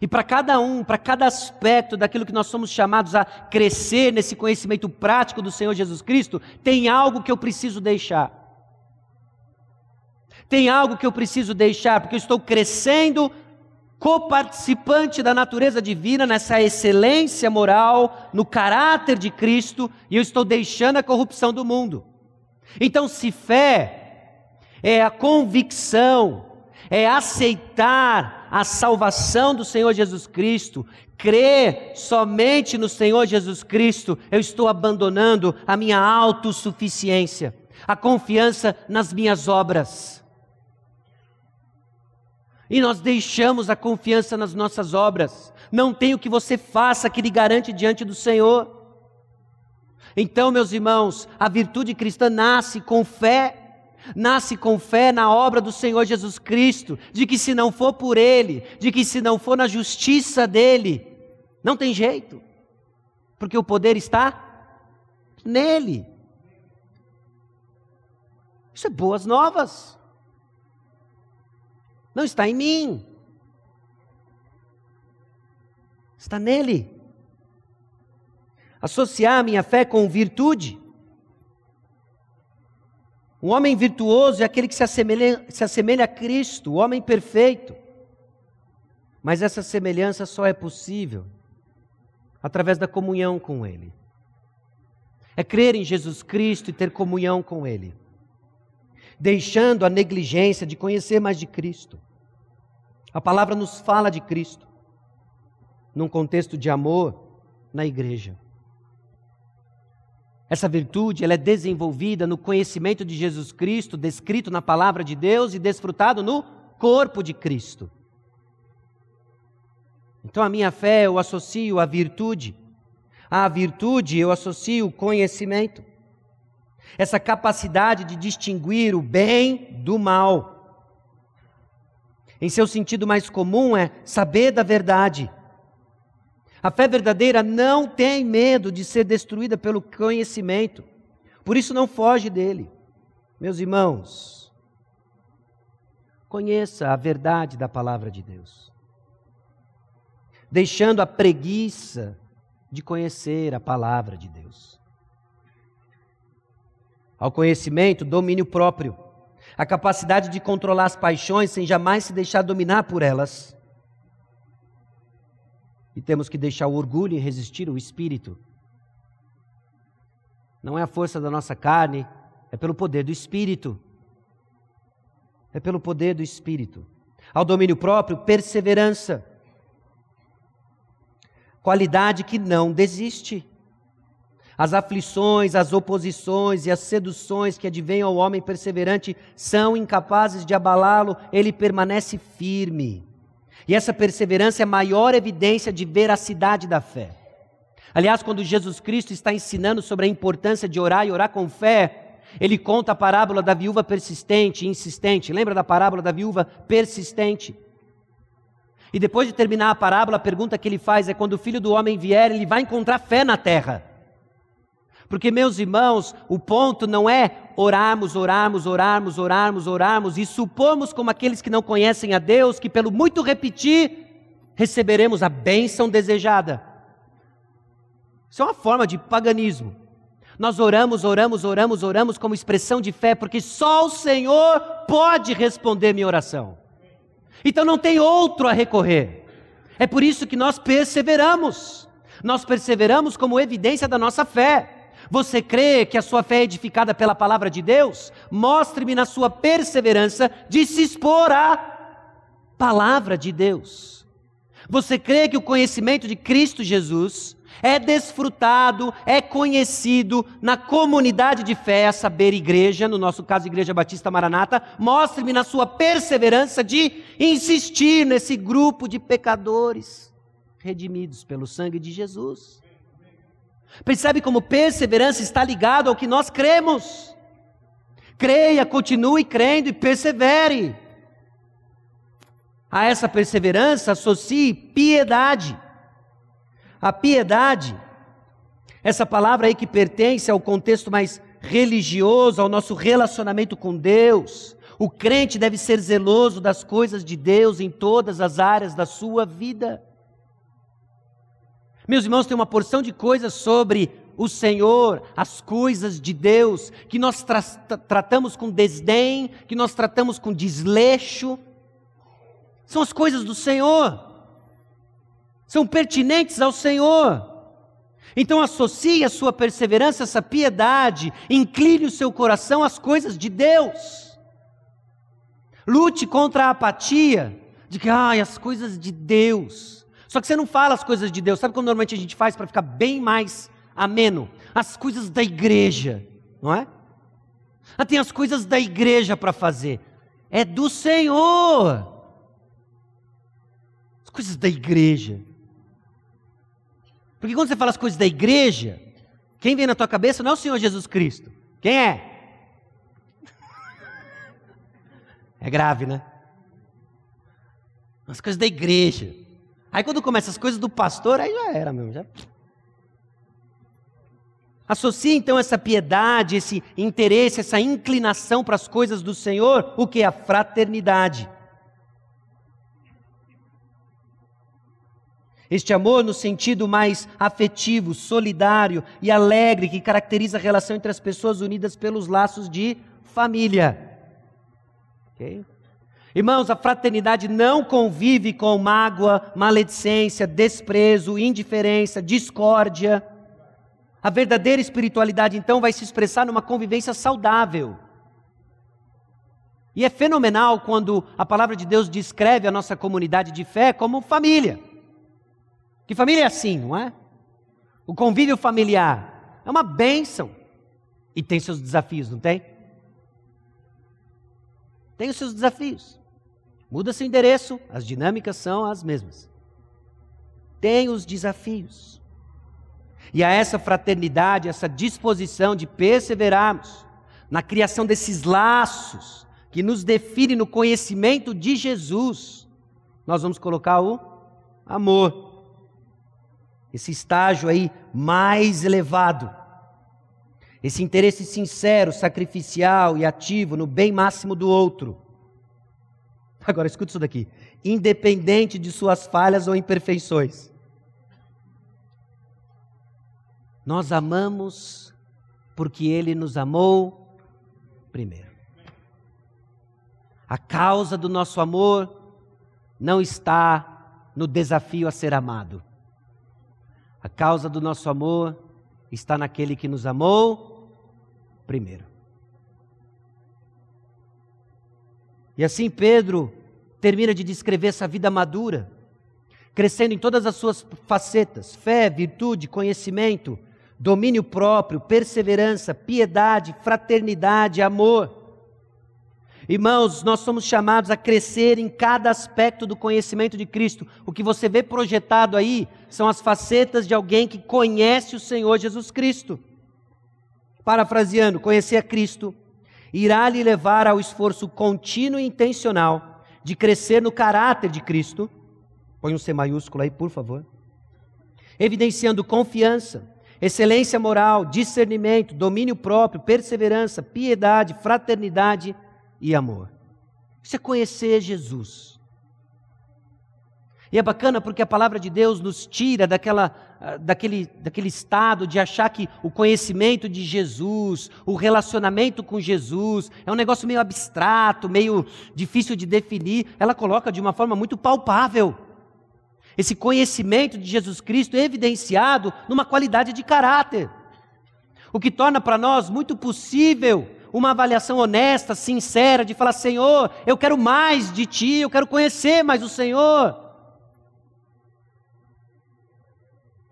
E para cada um, para cada aspecto daquilo que nós somos chamados a crescer nesse conhecimento prático do Senhor Jesus Cristo, tem algo que eu preciso deixar. Tem algo que eu preciso deixar, porque eu estou crescendo coparticipante da natureza divina, nessa excelência moral, no caráter de Cristo, e eu estou deixando a corrupção do mundo. Então, se fé é a convicção, é aceitar a salvação do Senhor Jesus Cristo, crer somente no Senhor Jesus Cristo, eu estou abandonando a minha autossuficiência, a confiança nas minhas obras e nós deixamos a confiança nas nossas obras. Não tem o que você faça que lhe garante diante do Senhor. Então, meus irmãos, a virtude cristã nasce com fé, nasce com fé na obra do Senhor Jesus Cristo, de que se não for por Ele, de que se não for na justiça dEle, não tem jeito, porque o poder está nele. Isso é boas novas não está em mim. Está nele. Associar minha fé com virtude. Um homem virtuoso é aquele que se assemelha, se assemelha a Cristo, o homem perfeito. Mas essa semelhança só é possível através da comunhão com Ele. É crer em Jesus Cristo e ter comunhão com Ele deixando a negligência de conhecer mais de Cristo. A palavra nos fala de Cristo, num contexto de amor na igreja. Essa virtude ela é desenvolvida no conhecimento de Jesus Cristo, descrito na palavra de Deus e desfrutado no corpo de Cristo. Então a minha fé eu associo à virtude, à virtude eu associo o conhecimento essa capacidade de distinguir o bem do mal. Em seu sentido mais comum é saber da verdade. A fé verdadeira não tem medo de ser destruída pelo conhecimento, por isso não foge dele. Meus irmãos, conheça a verdade da palavra de Deus, deixando a preguiça de conhecer a palavra de Deus ao conhecimento, domínio próprio, a capacidade de controlar as paixões sem jamais se deixar dominar por elas. E temos que deixar o orgulho e resistir o espírito. Não é a força da nossa carne, é pelo poder do espírito. É pelo poder do espírito. Ao domínio próprio, perseverança. Qualidade que não desiste. As aflições, as oposições e as seduções que advêm ao homem perseverante são incapazes de abalá-lo, ele permanece firme. E essa perseverança é a maior evidência de veracidade da fé. Aliás, quando Jesus Cristo está ensinando sobre a importância de orar e orar com fé, ele conta a parábola da viúva persistente e insistente. Lembra da parábola da viúva persistente? E depois de terminar a parábola, a pergunta que ele faz é: quando o filho do homem vier, ele vai encontrar fé na terra. Porque, meus irmãos, o ponto não é orarmos, orarmos, orarmos, orarmos, orarmos e supomos, como aqueles que não conhecem a Deus, que pelo muito repetir receberemos a bênção desejada. Isso é uma forma de paganismo. Nós oramos, oramos, oramos, oramos como expressão de fé, porque só o Senhor pode responder minha oração. Então não tem outro a recorrer. É por isso que nós perseveramos. Nós perseveramos como evidência da nossa fé. Você crê que a sua fé é edificada pela palavra de Deus? Mostre-me na sua perseverança de se expor à palavra de Deus. Você crê que o conhecimento de Cristo Jesus é desfrutado, é conhecido na comunidade de fé, a saber, igreja, no nosso caso, Igreja Batista Maranata, mostre-me na sua perseverança de insistir nesse grupo de pecadores redimidos pelo sangue de Jesus. Percebe como perseverança está ligado ao que nós cremos. Creia, continue crendo e persevere. A essa perseverança associe piedade. A piedade, essa palavra aí que pertence ao contexto mais religioso, ao nosso relacionamento com Deus. O crente deve ser zeloso das coisas de Deus em todas as áreas da sua vida. Meus irmãos, tem uma porção de coisas sobre o Senhor, as coisas de Deus, que nós tra tratamos com desdém, que nós tratamos com desleixo. São as coisas do Senhor são pertinentes ao Senhor. Então associe a sua perseverança, essa piedade, incline o seu coração às coisas de Deus. Lute contra a apatia de que, ai, as coisas de Deus. Só que você não fala as coisas de Deus. Sabe como normalmente a gente faz para ficar bem mais ameno? As coisas da igreja, não é? Ah, tem as coisas da igreja para fazer. É do Senhor. As coisas da igreja. Porque quando você fala as coisas da igreja, quem vem na tua cabeça não é o Senhor Jesus Cristo. Quem é? É grave, né? As coisas da igreja. Aí quando começa as coisas do pastor, aí já era mesmo. Já... Associa então essa piedade, esse interesse, essa inclinação para as coisas do Senhor, o que? A fraternidade. Este amor, no sentido mais afetivo, solidário e alegre, que caracteriza a relação entre as pessoas unidas pelos laços de família. Okay? Irmãos, a fraternidade não convive com mágoa, maledicência, desprezo, indiferença, discórdia. A verdadeira espiritualidade, então, vai se expressar numa convivência saudável. E é fenomenal quando a palavra de Deus descreve a nossa comunidade de fé como família. Que família é assim, não é? O convívio familiar é uma bênção e tem seus desafios, não tem? Tem os seus desafios. Muda seu endereço, as dinâmicas são as mesmas. Tem os desafios. E a essa fraternidade, essa disposição de perseverarmos na criação desses laços que nos define no conhecimento de Jesus, nós vamos colocar o amor esse estágio aí mais elevado, esse interesse sincero, sacrificial e ativo no bem máximo do outro. Agora escuta isso daqui: independente de suas falhas ou imperfeições. Nós amamos porque Ele nos amou primeiro. A causa do nosso amor não está no desafio a ser amado. A causa do nosso amor está naquele que nos amou primeiro. E assim Pedro termina de descrever essa vida madura, crescendo em todas as suas facetas: fé, virtude, conhecimento, domínio próprio, perseverança, piedade, fraternidade, amor. Irmãos, nós somos chamados a crescer em cada aspecto do conhecimento de Cristo. O que você vê projetado aí são as facetas de alguém que conhece o Senhor Jesus Cristo. Parafraseando, conhecer a Cristo irá lhe levar ao esforço contínuo e intencional de crescer no caráter de Cristo. Põe um C maiúsculo aí, por favor. Evidenciando confiança, excelência moral, discernimento, domínio próprio, perseverança, piedade, fraternidade e amor. Isso é conhecer Jesus. E é bacana porque a palavra de Deus nos tira daquela, daquele, daquele estado de achar que o conhecimento de Jesus, o relacionamento com Jesus, é um negócio meio abstrato, meio difícil de definir. Ela coloca de uma forma muito palpável. Esse conhecimento de Jesus Cristo evidenciado numa qualidade de caráter. O que torna para nós muito possível uma avaliação honesta, sincera, de falar: Senhor, eu quero mais de Ti, eu quero conhecer mais o Senhor.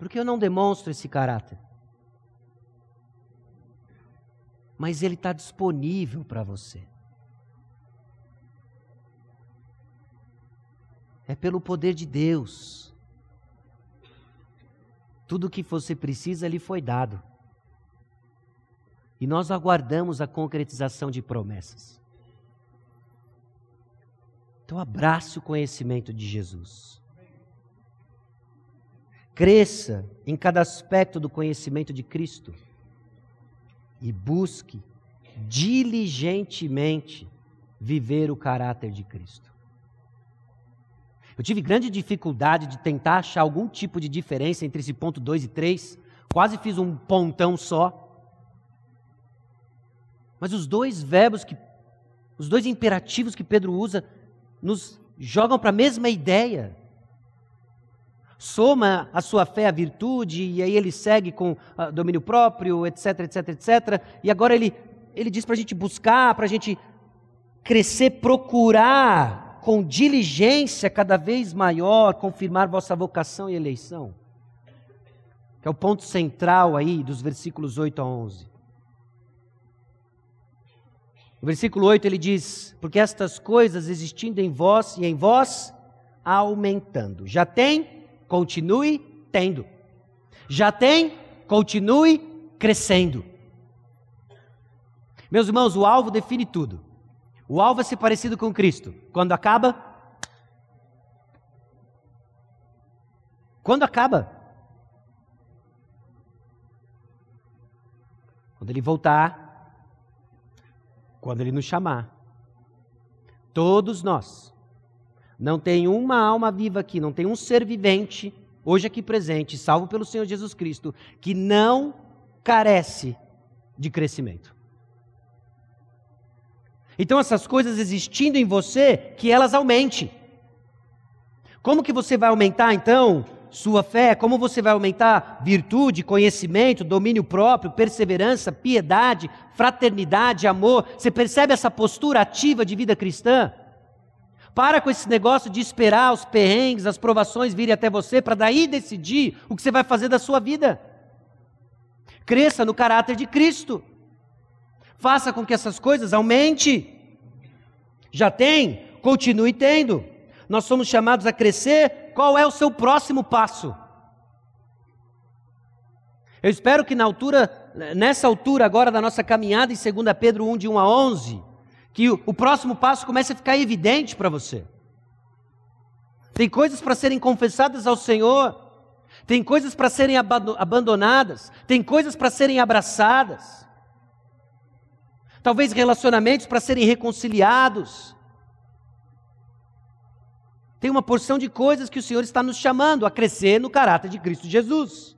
Por que eu não demonstro esse caráter? Mas ele está disponível para você. É pelo poder de Deus. Tudo o que você precisa lhe foi dado. E nós aguardamos a concretização de promessas. Então abrace o conhecimento de Jesus. Cresça em cada aspecto do conhecimento de Cristo e busque diligentemente viver o caráter de Cristo. Eu tive grande dificuldade de tentar achar algum tipo de diferença entre esse ponto 2 e 3, quase fiz um pontão só. Mas os dois verbos que os dois imperativos que Pedro usa nos jogam para a mesma ideia soma a sua fé à virtude, e aí ele segue com uh, domínio próprio, etc, etc, etc. E agora ele, ele diz para a gente buscar, para a gente crescer, procurar com diligência cada vez maior confirmar vossa vocação e eleição. Que é o ponto central aí dos versículos 8 a 11. No versículo 8 ele diz: Porque estas coisas existindo em vós e em vós aumentando. Já tem continue tendo. Já tem, continue crescendo. Meus irmãos, o alvo define tudo. O alvo é ser parecido com Cristo. Quando acaba? Quando acaba? Quando ele voltar, quando ele nos chamar. Todos nós não tem uma alma viva aqui, não tem um ser vivente, hoje aqui presente, salvo pelo Senhor Jesus Cristo, que não carece de crescimento. Então, essas coisas existindo em você, que elas aumentem. Como que você vai aumentar, então, sua fé? Como você vai aumentar virtude, conhecimento, domínio próprio, perseverança, piedade, fraternidade, amor? Você percebe essa postura ativa de vida cristã? Para com esse negócio de esperar os perrengues, as provações virem até você para daí decidir o que você vai fazer da sua vida. Cresça no caráter de Cristo. Faça com que essas coisas aumente. Já tem, continue tendo. Nós somos chamados a crescer. Qual é o seu próximo passo? Eu espero que na altura, nessa altura agora da nossa caminhada em 2 Pedro 1 de 1 a 11, que o, próximo passo comece a ficar evidente para você. Tem coisas para serem confessadas ao Senhor, tem coisas para serem abandonadas, tem coisas para serem abraçadas, talvez relacionamentos para serem reconciliados. Tem uma porção de coisas que o Senhor está nos chamando a crescer no caráter de Cristo Jesus.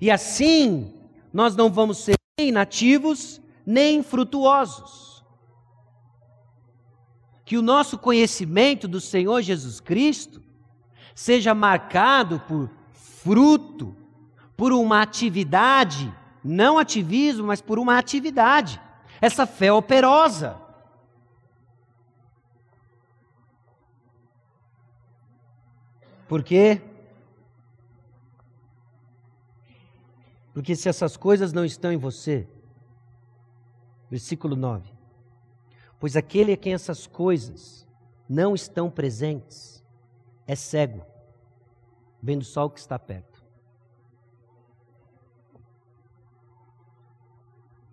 E assim, nós não vamos ser inativos nem frutuosos. Que o nosso conhecimento do Senhor Jesus Cristo seja marcado por fruto, por uma atividade, não ativismo, mas por uma atividade. Essa fé operosa. Por quê? Porque se essas coisas não estão em você, Versículo 9. Pois aquele a quem essas coisas não estão presentes é cego, vendo só o que está perto.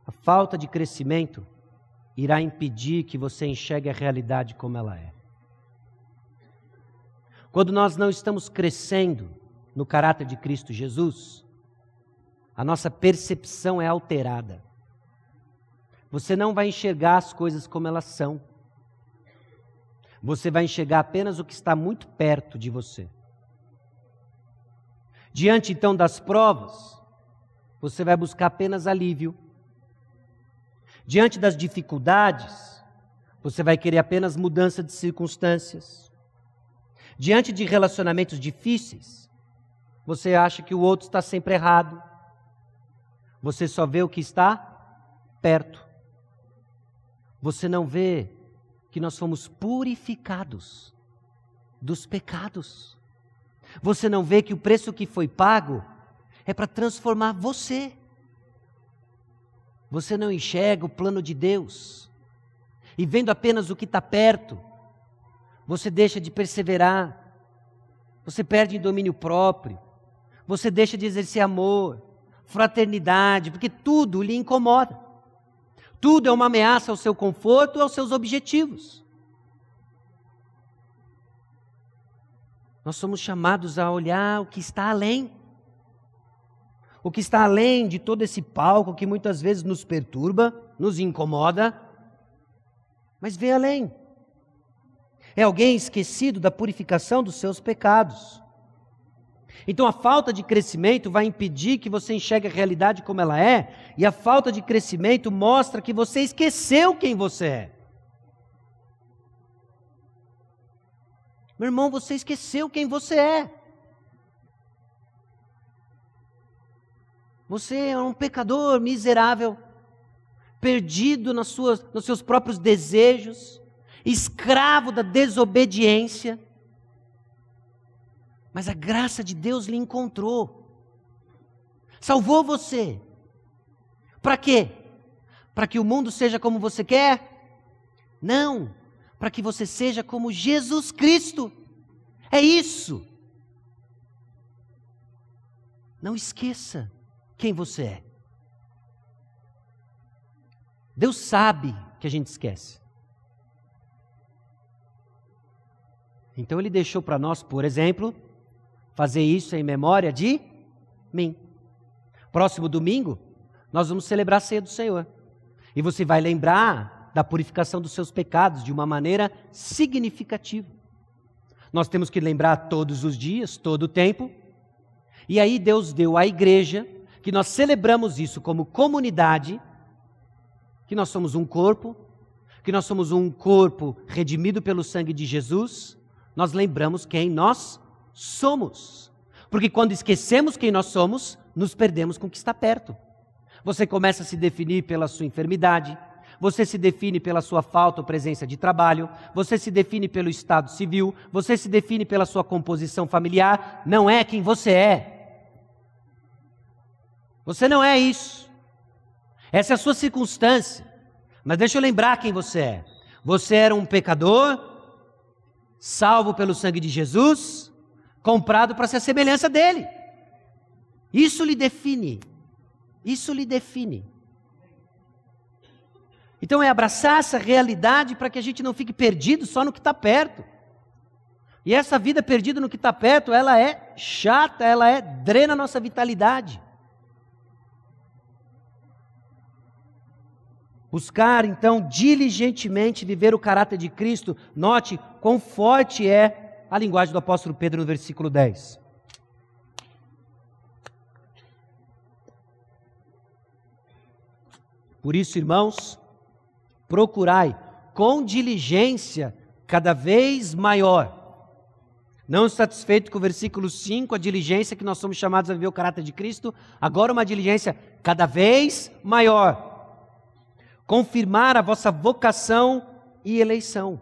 A falta de crescimento irá impedir que você enxergue a realidade como ela é. Quando nós não estamos crescendo no caráter de Cristo Jesus, a nossa percepção é alterada. Você não vai enxergar as coisas como elas são. Você vai enxergar apenas o que está muito perto de você. Diante então das provas, você vai buscar apenas alívio. Diante das dificuldades, você vai querer apenas mudança de circunstâncias. Diante de relacionamentos difíceis, você acha que o outro está sempre errado. Você só vê o que está perto, você não vê que nós fomos purificados dos pecados. Você não vê que o preço que foi pago é para transformar você. Você não enxerga o plano de Deus. E vendo apenas o que está perto, você deixa de perseverar, você perde domínio próprio, você deixa de exercer amor, fraternidade, porque tudo lhe incomoda. Tudo é uma ameaça ao seu conforto e aos seus objetivos. Nós somos chamados a olhar o que está além. O que está além de todo esse palco que muitas vezes nos perturba, nos incomoda, mas vê além. É alguém esquecido da purificação dos seus pecados. Então a falta de crescimento vai impedir que você enxergue a realidade como ela é, e a falta de crescimento mostra que você esqueceu quem você é. Meu irmão, você esqueceu quem você é. Você é um pecador miserável, perdido nas suas, nos seus próprios desejos, escravo da desobediência. Mas a graça de Deus lhe encontrou, salvou você. Para quê? Para que o mundo seja como você quer? Não, para que você seja como Jesus Cristo. É isso. Não esqueça quem você é. Deus sabe que a gente esquece. Então ele deixou para nós, por exemplo, fazer isso em memória de mim. Próximo domingo, nós vamos celebrar a ceia do Senhor. E você vai lembrar da purificação dos seus pecados de uma maneira significativa. Nós temos que lembrar todos os dias, todo o tempo. E aí Deus deu à igreja que nós celebramos isso como comunidade, que nós somos um corpo, que nós somos um corpo redimido pelo sangue de Jesus, nós lembramos quem nós somos. Porque quando esquecemos quem nós somos, nos perdemos com o que está perto. Você começa a se definir pela sua enfermidade, você se define pela sua falta ou presença de trabalho, você se define pelo estado civil, você se define pela sua composição familiar, não é quem você é. Você não é isso. Essa é a sua circunstância. Mas deixa eu lembrar quem você é. Você era um pecador, salvo pelo sangue de Jesus, comprado para ser a semelhança dele. Isso lhe define. Isso lhe define. Então é abraçar essa realidade para que a gente não fique perdido só no que está perto. E essa vida perdida no que está perto, ela é chata, ela é drena a nossa vitalidade. Buscar, então, diligentemente viver o caráter de Cristo. Note quão forte é a linguagem do apóstolo Pedro no versículo 10. Por isso, irmãos, procurai com diligência cada vez maior. Não satisfeito com o versículo 5, a diligência que nós somos chamados a viver o caráter de Cristo, agora uma diligência cada vez maior. Confirmar a vossa vocação e eleição.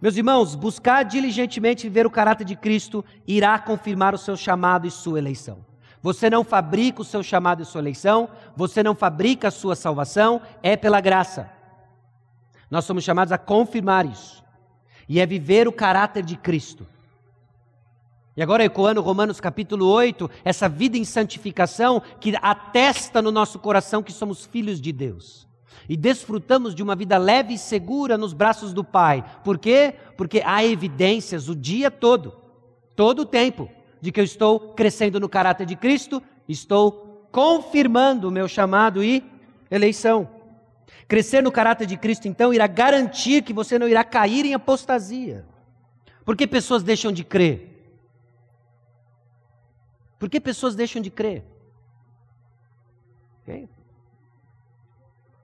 Meus irmãos, buscar diligentemente viver o caráter de Cristo irá confirmar o seu chamado e sua eleição. Você não fabrica o seu chamado e sua eleição, você não fabrica a sua salvação, é pela graça. Nós somos chamados a confirmar isso. E é viver o caráter de Cristo. E agora ecoando Romanos capítulo 8, essa vida em santificação que atesta no nosso coração que somos filhos de Deus e desfrutamos de uma vida leve e segura nos braços do Pai. Por quê? Porque há evidências o dia todo, todo o tempo, de que eu estou crescendo no caráter de Cristo, estou confirmando o meu chamado e eleição. Crescer no caráter de Cristo, então, irá garantir que você não irá cair em apostasia. Por que pessoas deixam de crer? Por que pessoas deixam de crer? Okay?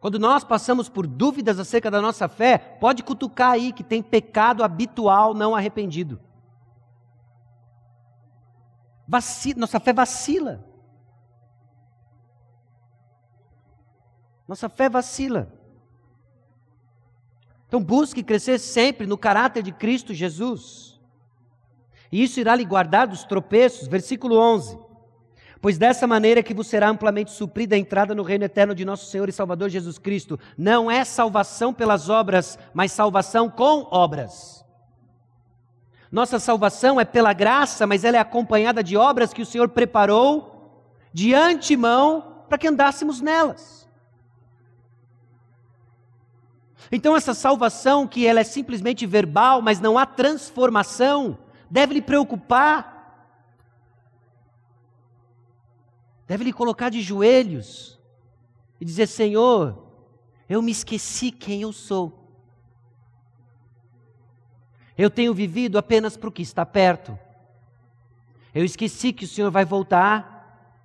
Quando nós passamos por dúvidas acerca da nossa fé, pode cutucar aí que tem pecado habitual não arrependido. Vacila, nossa fé vacila. Nossa fé vacila. Então busque crescer sempre no caráter de Cristo Jesus. E isso irá lhe guardar dos tropeços. Versículo 11. Pois dessa maneira é que vos será amplamente suprida a entrada no reino eterno de nosso Senhor e Salvador Jesus Cristo. Não é salvação pelas obras, mas salvação com obras. Nossa salvação é pela graça, mas ela é acompanhada de obras que o Senhor preparou de antemão para que andássemos nelas. Então essa salvação que ela é simplesmente verbal, mas não há transformação, deve lhe preocupar. Deve lhe colocar de joelhos e dizer: Senhor, eu me esqueci quem eu sou. Eu tenho vivido apenas para o que está perto. Eu esqueci que o Senhor vai voltar,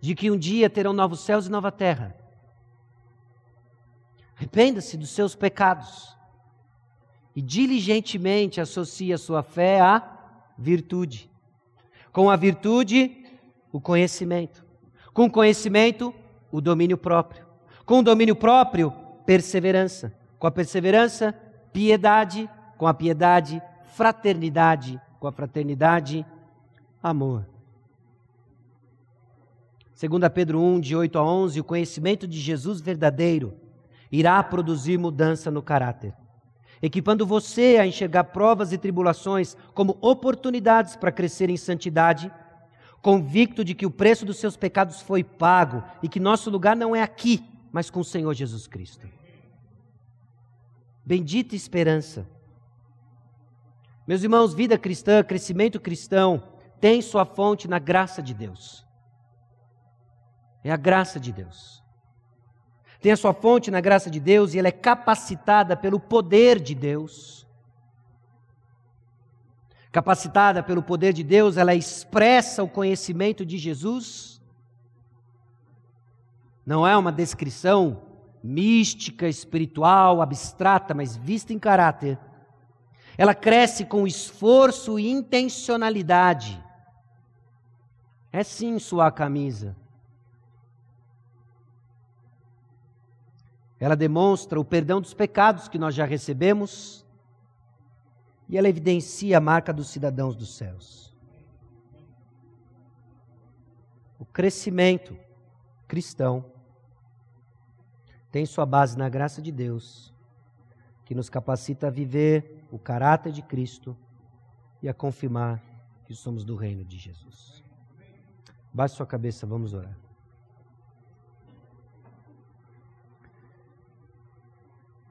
de que um dia terão novos céus e nova terra. Arrependa-se dos seus pecados e diligentemente associe a sua fé à virtude. Com a virtude, o conhecimento. Com conhecimento, o domínio próprio. Com o domínio próprio, perseverança. Com a perseverança, piedade. Com a piedade, fraternidade. Com a fraternidade, amor. 2 Pedro 1, de 8 a 11, o conhecimento de Jesus verdadeiro irá produzir mudança no caráter, equipando você a enxergar provas e tribulações como oportunidades para crescer em santidade, convicto de que o preço dos seus pecados foi pago e que nosso lugar não é aqui, mas com o Senhor Jesus Cristo. Bendita esperança. Meus irmãos, vida cristã, crescimento cristão, tem sua fonte na graça de Deus. É a graça de Deus tem a sua fonte na graça de Deus e ela é capacitada pelo poder de Deus. Capacitada pelo poder de Deus, ela expressa o conhecimento de Jesus. Não é uma descrição mística, espiritual, abstrata, mas vista em caráter. Ela cresce com esforço e intencionalidade. É sim suar a camisa Ela demonstra o perdão dos pecados que nós já recebemos e ela evidencia a marca dos cidadãos dos céus. O crescimento cristão tem sua base na graça de Deus, que nos capacita a viver o caráter de Cristo e a confirmar que somos do reino de Jesus. Baixe sua cabeça, vamos orar.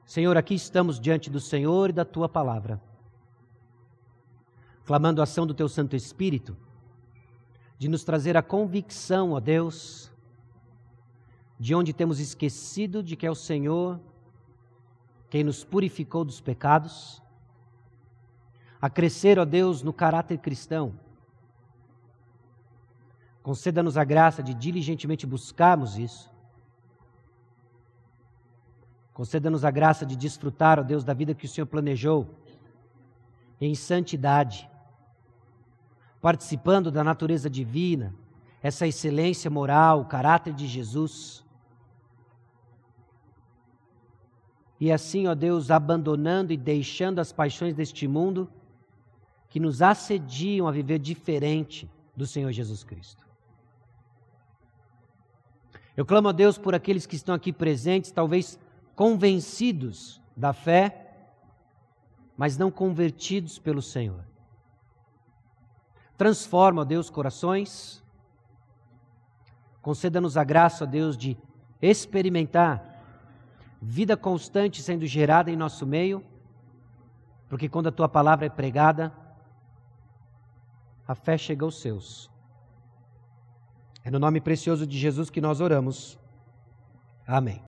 Senhor, aqui estamos diante do Senhor e da tua palavra, clamando a ação do teu Santo Espírito, de nos trazer a convicção, ó Deus, de onde temos esquecido de que é o Senhor quem nos purificou dos pecados, a crescer, ó Deus, no caráter cristão. Conceda-nos a graça de diligentemente buscarmos isso Conceda-nos a graça de desfrutar, ó Deus, da vida que o Senhor planejou em santidade, participando da natureza divina, essa excelência moral, o caráter de Jesus. E assim, ó Deus, abandonando e deixando as paixões deste mundo que nos assediam a viver diferente do Senhor Jesus Cristo. Eu clamo a Deus por aqueles que estão aqui presentes, talvez convencidos da fé, mas não convertidos pelo Senhor. Transforma, Deus, corações. Conceda-nos a graça, Deus, de experimentar vida constante sendo gerada em nosso meio, porque quando a tua palavra é pregada, a fé chega aos seus. É no nome precioso de Jesus que nós oramos. Amém.